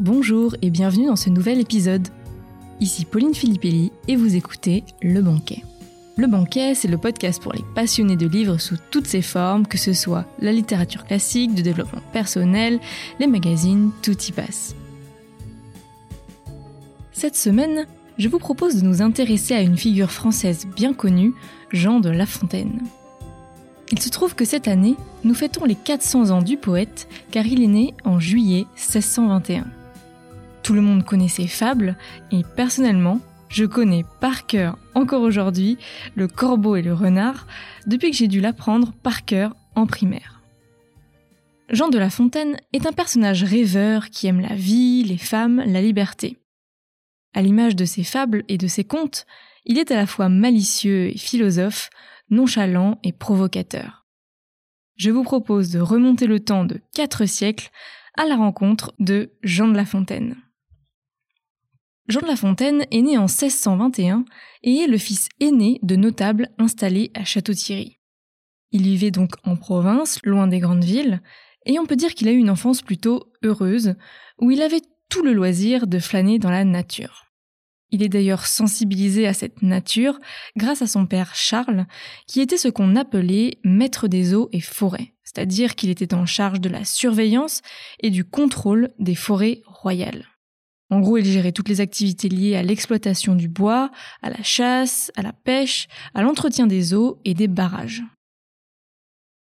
bonjour et bienvenue dans ce nouvel épisode. Ici Pauline Filippelli et vous écoutez Le Banquet. Le Banquet, c'est le podcast pour les passionnés de livres sous toutes ses formes, que ce soit la littérature classique, de développement personnel, les magazines, tout y passe. Cette semaine, je vous propose de nous intéresser à une figure française bien connue, Jean de La Fontaine. Il se trouve que cette année, nous fêtons les 400 ans du poète car il est né en juillet 1621. Tout le monde connaît ses fables et personnellement, je connais par cœur encore aujourd'hui le corbeau et le renard depuis que j'ai dû l'apprendre par cœur en primaire. Jean de La Fontaine est un personnage rêveur qui aime la vie, les femmes, la liberté. À l'image de ses fables et de ses contes, il est à la fois malicieux et philosophe, nonchalant et provocateur. Je vous propose de remonter le temps de quatre siècles à la rencontre de Jean de La Fontaine. Jean de La Fontaine est né en 1621 et est le fils aîné de notables installés à Château-Thierry. Il vivait donc en province, loin des grandes villes, et on peut dire qu'il a eu une enfance plutôt heureuse, où il avait tout le loisir de flâner dans la nature. Il est d'ailleurs sensibilisé à cette nature grâce à son père Charles, qui était ce qu'on appelait maître des eaux et forêts, c'est-à-dire qu'il était en charge de la surveillance et du contrôle des forêts royales. En gros, il gérait toutes les activités liées à l'exploitation du bois, à la chasse, à la pêche, à l'entretien des eaux et des barrages.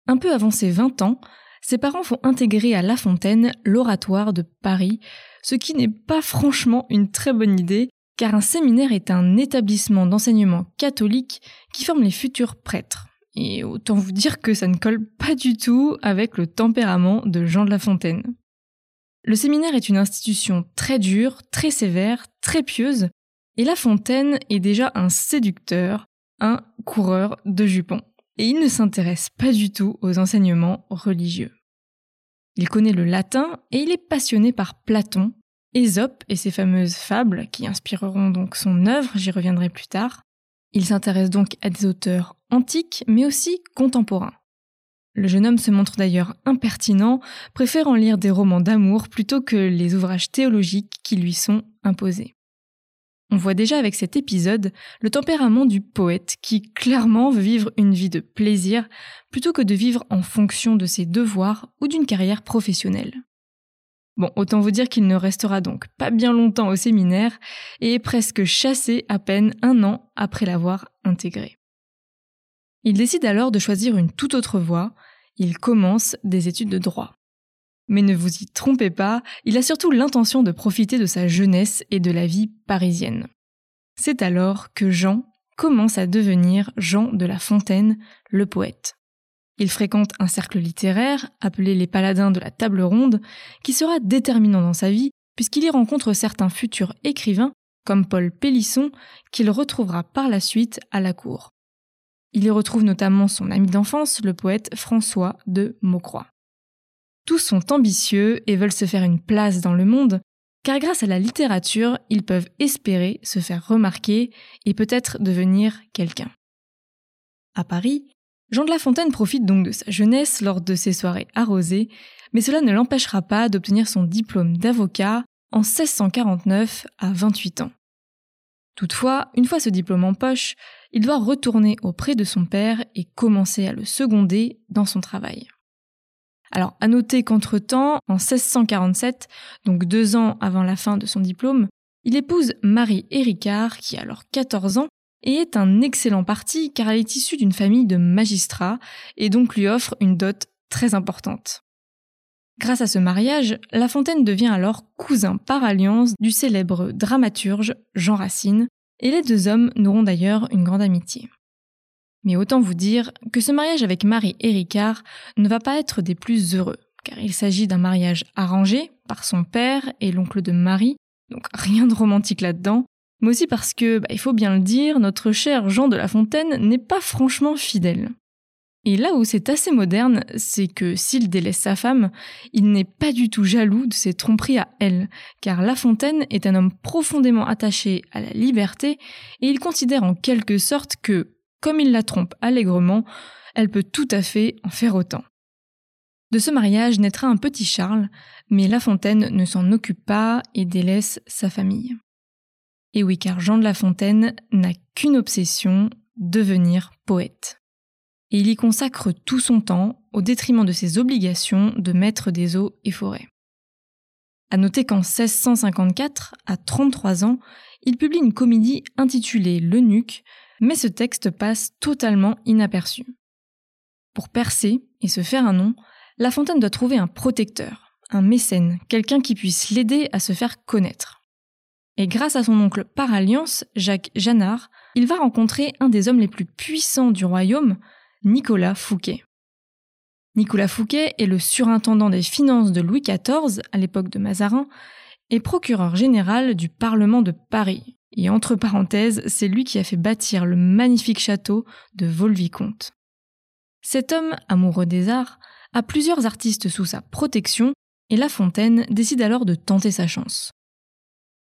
Un peu avant ses 20 ans, ses parents font intégrer à La Fontaine l'oratoire de Paris, ce qui n'est pas franchement une très bonne idée car un séminaire est un établissement d'enseignement catholique qui forme les futurs prêtres. Et autant vous dire que ça ne colle pas du tout avec le tempérament de Jean de La Fontaine. Le séminaire est une institution très dure, très sévère, très pieuse, et La Fontaine est déjà un séducteur, un coureur de jupons. Et il ne s'intéresse pas du tout aux enseignements religieux. Il connaît le latin et il est passionné par Platon, Ésope et ses fameuses fables qui inspireront donc son œuvre, j'y reviendrai plus tard. Il s'intéresse donc à des auteurs antiques mais aussi contemporains. Le jeune homme se montre d'ailleurs impertinent, préférant lire des romans d'amour plutôt que les ouvrages théologiques qui lui sont imposés. On voit déjà avec cet épisode le tempérament du poète qui clairement veut vivre une vie de plaisir plutôt que de vivre en fonction de ses devoirs ou d'une carrière professionnelle. Bon, autant vous dire qu'il ne restera donc pas bien longtemps au séminaire et est presque chassé à peine un an après l'avoir intégré. Il décide alors de choisir une toute autre voie, il commence des études de droit. Mais ne vous y trompez pas, il a surtout l'intention de profiter de sa jeunesse et de la vie parisienne. C'est alors que Jean commence à devenir Jean de La Fontaine, le poète. Il fréquente un cercle littéraire, appelé les Paladins de la Table Ronde, qui sera déterminant dans sa vie, puisqu'il y rencontre certains futurs écrivains, comme Paul Pélisson, qu'il retrouvera par la suite à la cour. Il y retrouve notamment son ami d'enfance, le poète François de Maucroix. Tous sont ambitieux et veulent se faire une place dans le monde, car grâce à la littérature, ils peuvent espérer se faire remarquer et peut-être devenir quelqu'un. À Paris, Jean de La Fontaine profite donc de sa jeunesse lors de ses soirées arrosées, mais cela ne l'empêchera pas d'obtenir son diplôme d'avocat en 1649 à 28 ans. Toutefois, une fois ce diplôme en poche, il doit retourner auprès de son père et commencer à le seconder dans son travail. Alors, à noter qu'entre-temps, en 1647, donc deux ans avant la fin de son diplôme, il épouse Marie Héricard, qui a alors 14 ans, et est un excellent parti car elle est issue d'une famille de magistrats et donc lui offre une dot très importante. Grâce à ce mariage, La Fontaine devient alors cousin par alliance du célèbre dramaturge Jean Racine, et les deux hommes n'auront d'ailleurs une grande amitié. Mais autant vous dire que ce mariage avec Marie et Ricard ne va pas être des plus heureux, car il s'agit d'un mariage arrangé par son père et l'oncle de Marie, donc rien de romantique là-dedans, mais aussi parce que, bah, il faut bien le dire, notre cher Jean de La Fontaine n'est pas franchement fidèle. Et là où c'est assez moderne, c'est que s'il délaisse sa femme, il n'est pas du tout jaloux de ses tromperies à elle, car La Fontaine est un homme profondément attaché à la liberté, et il considère en quelque sorte que, comme il la trompe allègrement, elle peut tout à fait en faire autant. De ce mariage naîtra un petit Charles, mais La Fontaine ne s'en occupe pas et délaisse sa famille. Et oui, car Jean de La Fontaine n'a qu'une obsession, devenir poète. Et il y consacre tout son temps au détriment de ses obligations de maître des eaux et forêts. À noter qu'en 1654, à 33 ans, il publie une comédie intitulée L'Eunuque, mais ce texte passe totalement inaperçu. Pour percer et se faire un nom, la Fontaine doit trouver un protecteur, un mécène, quelqu'un qui puisse l'aider à se faire connaître. Et grâce à son oncle par alliance, Jacques Janard, il va rencontrer un des hommes les plus puissants du royaume, Nicolas Fouquet. Nicolas Fouquet est le surintendant des finances de Louis XIV à l'époque de Mazarin et procureur général du Parlement de Paris. Et entre parenthèses, c'est lui qui a fait bâtir le magnifique château de Vaux-le-Vicomte. Cet homme, amoureux des arts, a plusieurs artistes sous sa protection et La Fontaine décide alors de tenter sa chance.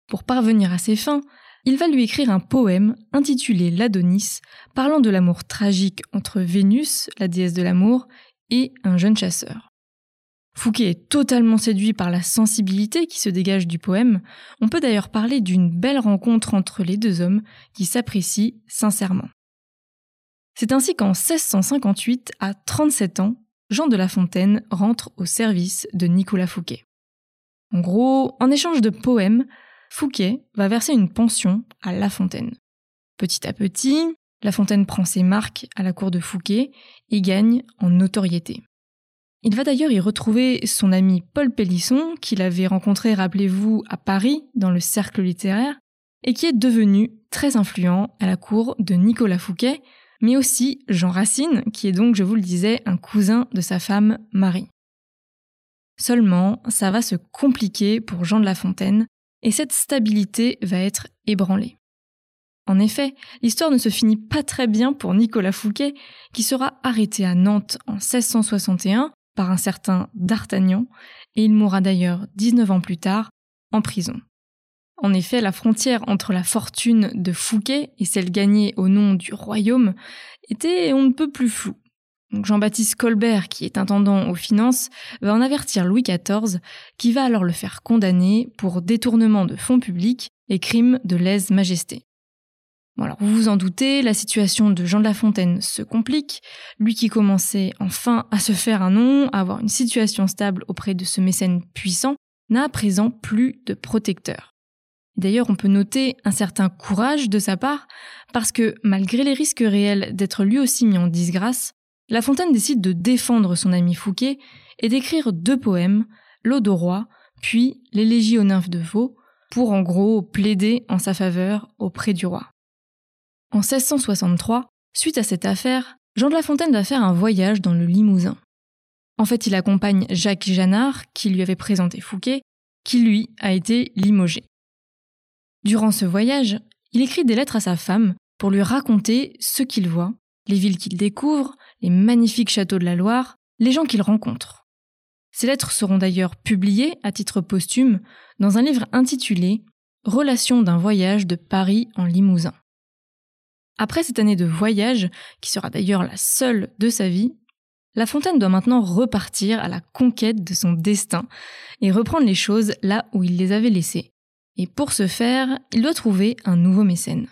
Pour parvenir à ses fins, il va lui écrire un poème intitulé L'Adonis, parlant de l'amour tragique entre Vénus, la déesse de l'amour, et un jeune chasseur. Fouquet est totalement séduit par la sensibilité qui se dégage du poème. On peut d'ailleurs parler d'une belle rencontre entre les deux hommes qui s'apprécient sincèrement. C'est ainsi qu'en 1658, à 37 ans, Jean de La Fontaine rentre au service de Nicolas Fouquet. En gros, en échange de poèmes, Fouquet va verser une pension à La Fontaine. Petit à petit, La Fontaine prend ses marques à la cour de Fouquet et gagne en notoriété. Il va d'ailleurs y retrouver son ami Paul Pélisson, qu'il avait rencontré, rappelez-vous, à Paris, dans le cercle littéraire, et qui est devenu très influent à la cour de Nicolas Fouquet, mais aussi Jean Racine, qui est donc, je vous le disais, un cousin de sa femme Marie. Seulement, ça va se compliquer pour Jean de La Fontaine, et cette stabilité va être ébranlée. En effet, l'histoire ne se finit pas très bien pour Nicolas Fouquet, qui sera arrêté à Nantes en 1661 par un certain D'Artagnan, et il mourra d'ailleurs 19 ans plus tard en prison. En effet, la frontière entre la fortune de Fouquet et celle gagnée au nom du royaume était on ne peut plus floue. Jean-Baptiste Colbert, qui est intendant aux finances, va en avertir Louis XIV, qui va alors le faire condamner pour détournement de fonds publics et crime de lèse-majesté. alors vous vous en doutez, la situation de Jean de La Fontaine se complique. Lui qui commençait enfin à se faire un nom, à avoir une situation stable auprès de ce mécène puissant, n'a à présent plus de protecteur. D'ailleurs, on peut noter un certain courage de sa part, parce que malgré les risques réels d'être lui aussi mis en disgrâce, La Fontaine décide de défendre son ami Fouquet et d'écrire deux poèmes, L'Ode au roi, puis L'élégie aux nymphes de Vaux, pour en gros plaider en sa faveur auprès du roi. En 1663, suite à cette affaire, Jean de La Fontaine va faire un voyage dans le Limousin. En fait, il accompagne Jacques Janard, qui lui avait présenté Fouquet, qui lui a été limogé. Durant ce voyage, il écrit des lettres à sa femme pour lui raconter ce qu'il voit, les villes qu'il découvre, les magnifiques châteaux de la Loire, les gens qu'il rencontre. Ces lettres seront d'ailleurs publiées à titre posthume dans un livre intitulé Relations d'un voyage de Paris en Limousin. Après cette année de voyage, qui sera d'ailleurs la seule de sa vie, La Fontaine doit maintenant repartir à la conquête de son destin et reprendre les choses là où il les avait laissées, et pour ce faire, il doit trouver un nouveau mécène.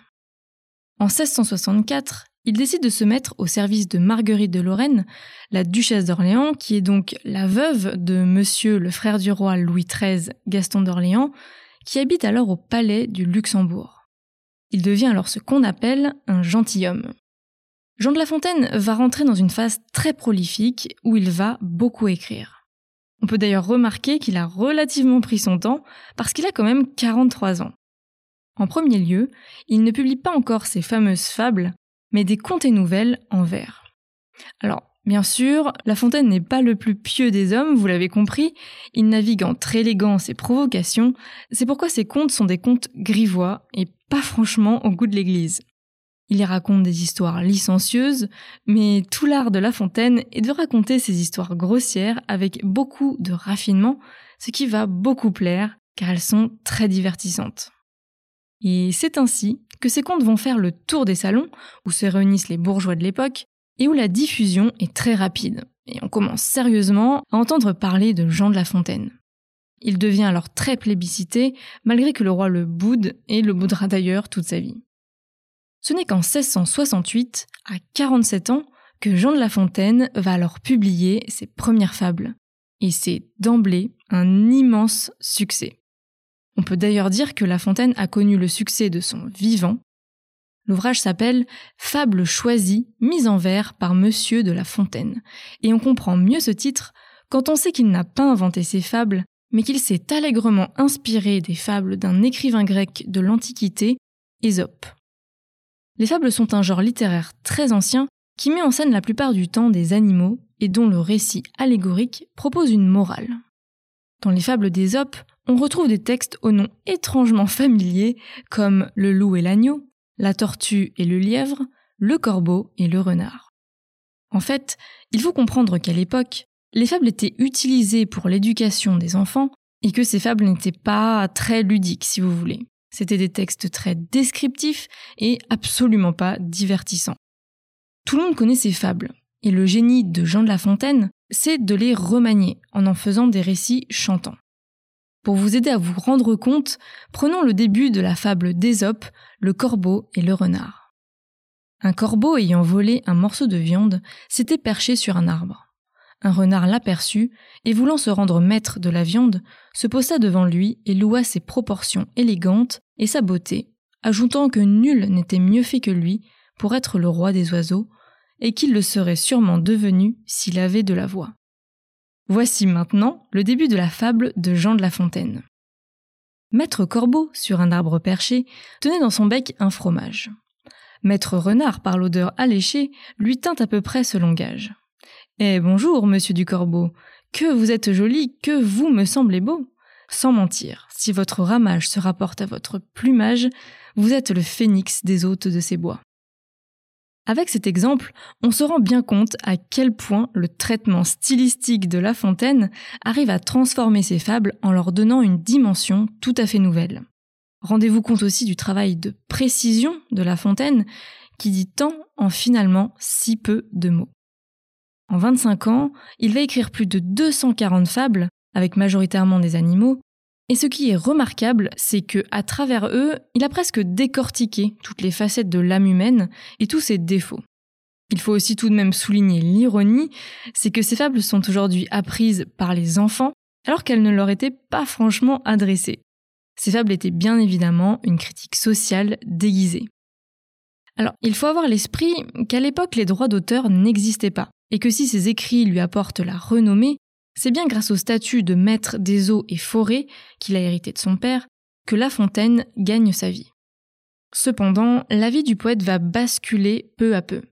En 1664, il décide de se mettre au service de Marguerite de Lorraine, la duchesse d'Orléans, qui est donc la veuve de monsieur le frère du roi Louis XIII, Gaston d'Orléans, qui habite alors au palais du Luxembourg. Il devient alors ce qu'on appelle un gentilhomme. Jean de La Fontaine va rentrer dans une phase très prolifique où il va beaucoup écrire. On peut d'ailleurs remarquer qu'il a relativement pris son temps parce qu'il a quand même 43 ans. En premier lieu, il ne publie pas encore ses fameuses fables, mais des contes et nouvelles en vers. Alors, bien sûr, La Fontaine n'est pas le plus pieux des hommes, vous l'avez compris, il navigue entre élégance et provocation, c'est pourquoi ses contes sont des contes grivois et pas franchement au goût de l'église. Il y raconte des histoires licencieuses, mais tout l'art de La Fontaine est de raconter ces histoires grossières avec beaucoup de raffinement, ce qui va beaucoup plaire, car elles sont très divertissantes. Et c'est ainsi que ces contes vont faire le tour des salons, où se réunissent les bourgeois de l'époque, et où la diffusion est très rapide. et on commence sérieusement à entendre parler de Jean de La Fontaine. Il devient alors très plébiscité, malgré que le roi le boude et le boudera d'ailleurs toute sa vie. Ce n'est qu'en 1668, à 47 ans, que Jean de La Fontaine va alors publier ses premières fables. Et c'est d'emblée un immense succès. On peut d'ailleurs dire que La Fontaine a connu le succès de son vivant. L'ouvrage s'appelle Fables choisies, mises en vers par Monsieur de La Fontaine. Et on comprend mieux ce titre quand on sait qu'il n'a pas inventé ses fables, mais qu'il s'est allègrement inspiré des fables d'un écrivain grec de l'Antiquité, Ésope. Les fables sont un genre littéraire très ancien qui met en scène la plupart du temps des animaux et dont le récit allégorique propose une morale. Dans les fables d'Ésope, on retrouve des textes aux noms étrangement familiers comme le loup et l'agneau, la tortue et le lièvre, le corbeau et le renard. En fait, il faut comprendre qu'à l'époque, les fables étaient utilisées pour l'éducation des enfants et que ces fables n'étaient pas très ludiques, si vous voulez. C'étaient des textes très descriptifs et absolument pas divertissants. Tout le monde connaît ces fables, et le génie de Jean de La Fontaine, c'est de les remanier en en faisant des récits chantants. Pour vous aider à vous rendre compte, prenons le début de la fable d'Ésope, le corbeau et le renard. Un corbeau ayant volé un morceau de viande s'était perché sur un arbre. Un renard l'aperçut, et voulant se rendre maître de la viande, se posa devant lui et loua ses proportions élégantes et sa beauté, ajoutant que nul n'était mieux fait que lui pour être le roi des oiseaux, et qu'il le serait sûrement devenu s'il avait de la voix. Voici maintenant le début de la fable de Jean de La Fontaine. Maître Corbeau, sur un arbre perché, tenait dans son bec un fromage. Maître Renard, par l'odeur alléchée, lui tint à peu près ce langage. Eh bonjour, monsieur du Corbeau. Que vous êtes joli, que vous me semblez beau. Sans mentir, si votre ramage se rapporte à votre plumage, vous êtes le phénix des hôtes de ces bois. Avec cet exemple, on se rend bien compte à quel point le traitement stylistique de La Fontaine arrive à transformer ses fables en leur donnant une dimension tout à fait nouvelle. Rendez-vous compte aussi du travail de précision de La Fontaine qui dit tant en finalement si peu de mots. En 25 ans, il va écrire plus de 240 fables, avec majoritairement des animaux, et ce qui est remarquable, c'est que à travers eux, il a presque décortiqué toutes les facettes de l'âme humaine et tous ses défauts. Il faut aussi tout de même souligner l'ironie, c'est que ces fables sont aujourd'hui apprises par les enfants alors qu'elles ne leur étaient pas franchement adressées. Ces fables étaient bien évidemment une critique sociale déguisée. Alors, il faut avoir l'esprit qu'à l'époque les droits d'auteur n'existaient pas et que si ses écrits lui apportent la renommée, c'est bien grâce au statut de maître des eaux et forêts qu'il a hérité de son père que La Fontaine gagne sa vie. Cependant, la vie du poète va basculer peu à peu.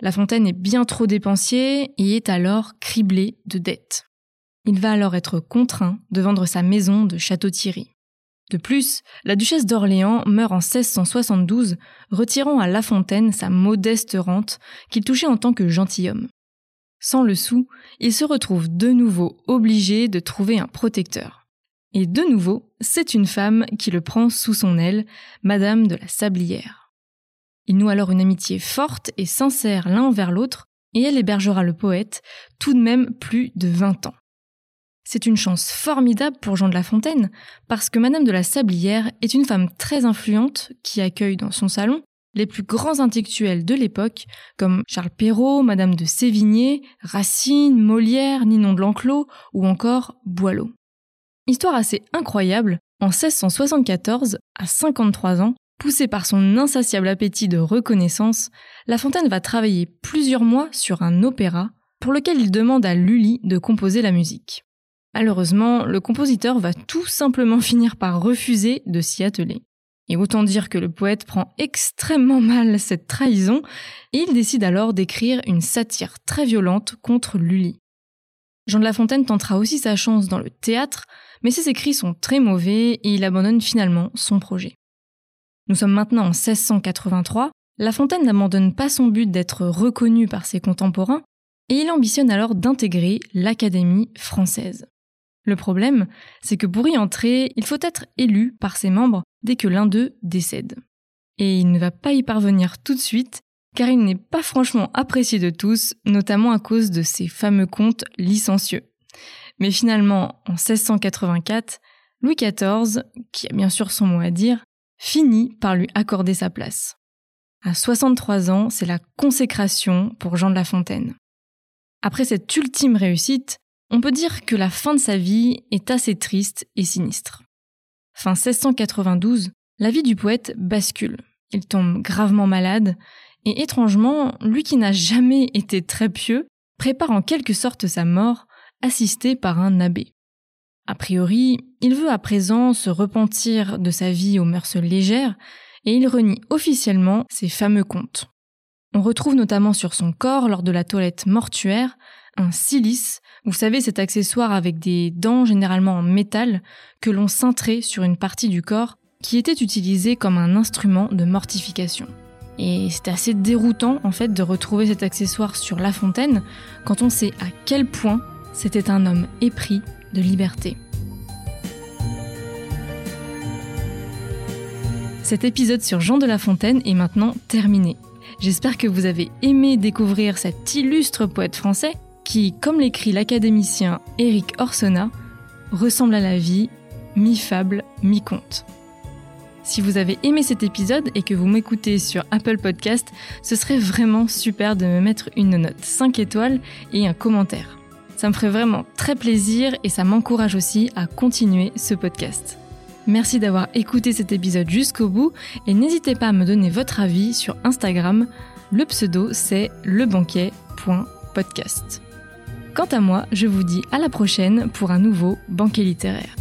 La Fontaine est bien trop dépensier et est alors criblé de dettes. Il va alors être contraint de vendre sa maison de Château-Thierry. De plus, la duchesse d'Orléans meurt en 1672, retirant à La Fontaine sa modeste rente qu'il touchait en tant que gentilhomme. Sans le sou, il se retrouve de nouveau obligé de trouver un protecteur. Et de nouveau, c'est une femme qui le prend sous son aile, Madame de la Sablière. Ils nouent alors une amitié forte et sincère l'un envers l'autre, et elle hébergera le poète tout de même plus de 20 ans. C'est une chance formidable pour Jean de La Fontaine, parce que Madame de la Sablière est une femme très influente qui accueille dans son salon les plus grands intellectuels de l'époque, comme Charles Perrault, Madame de Sévigné, Racine, Molière, Ninon de l'Enclos ou encore Boileau. Histoire assez incroyable, en 1674, à 53 ans, poussé par son insatiable appétit de reconnaissance, La Fontaine va travailler plusieurs mois sur un opéra pour lequel il demande à Lully de composer la musique. Malheureusement, le compositeur va tout simplement finir par refuser de s'y atteler. Et autant dire que le poète prend extrêmement mal cette trahison, et il décide alors d'écrire une satire très violente contre Lully. Jean de La Fontaine tentera aussi sa chance dans le théâtre, mais ses écrits sont très mauvais et il abandonne finalement son projet. Nous sommes maintenant en 1683, La Fontaine n'abandonne pas son but d'être reconnu par ses contemporains, et il ambitionne alors d'intégrer l'Académie française. Le problème, c'est que pour y entrer, il faut être élu par ses membres dès que l'un d'eux décède. Et il ne va pas y parvenir tout de suite, car il n'est pas franchement apprécié de tous, notamment à cause de ses fameux contes licencieux. Mais finalement, en 1684, Louis XIV, qui a bien sûr son mot à dire, finit par lui accorder sa place. À 63 ans, c'est la consécration pour Jean de La Fontaine. Après cette ultime réussite, on peut dire que la fin de sa vie est assez triste et sinistre. Fin 1692, la vie du poète bascule. Il tombe gravement malade et étrangement, lui qui n'a jamais été très pieux, prépare en quelque sorte sa mort, assisté par un abbé. A priori, il veut à présent se repentir de sa vie aux mœurs légères et il renie officiellement ses fameux contes. On retrouve notamment sur son corps, lors de la toilette mortuaire, un silice, vous savez cet accessoire avec des dents généralement en métal que l'on cintrait sur une partie du corps qui était utilisé comme un instrument de mortification. Et c'était assez déroutant en fait de retrouver cet accessoire sur La Fontaine quand on sait à quel point c'était un homme épris de liberté. Cet épisode sur Jean de La Fontaine est maintenant terminé. J'espère que vous avez aimé découvrir cet illustre poète français qui, comme l'écrit l'académicien Éric Orsona, ressemble à la vie, mi-fable, mi-conte. Si vous avez aimé cet épisode et que vous m'écoutez sur Apple Podcast, ce serait vraiment super de me mettre une note 5 étoiles et un commentaire. Ça me ferait vraiment très plaisir et ça m'encourage aussi à continuer ce podcast. Merci d'avoir écouté cet épisode jusqu'au bout et n'hésitez pas à me donner votre avis sur Instagram. Le pseudo c'est lebanquet.podcast. Quant à moi, je vous dis à la prochaine pour un nouveau banquet littéraire.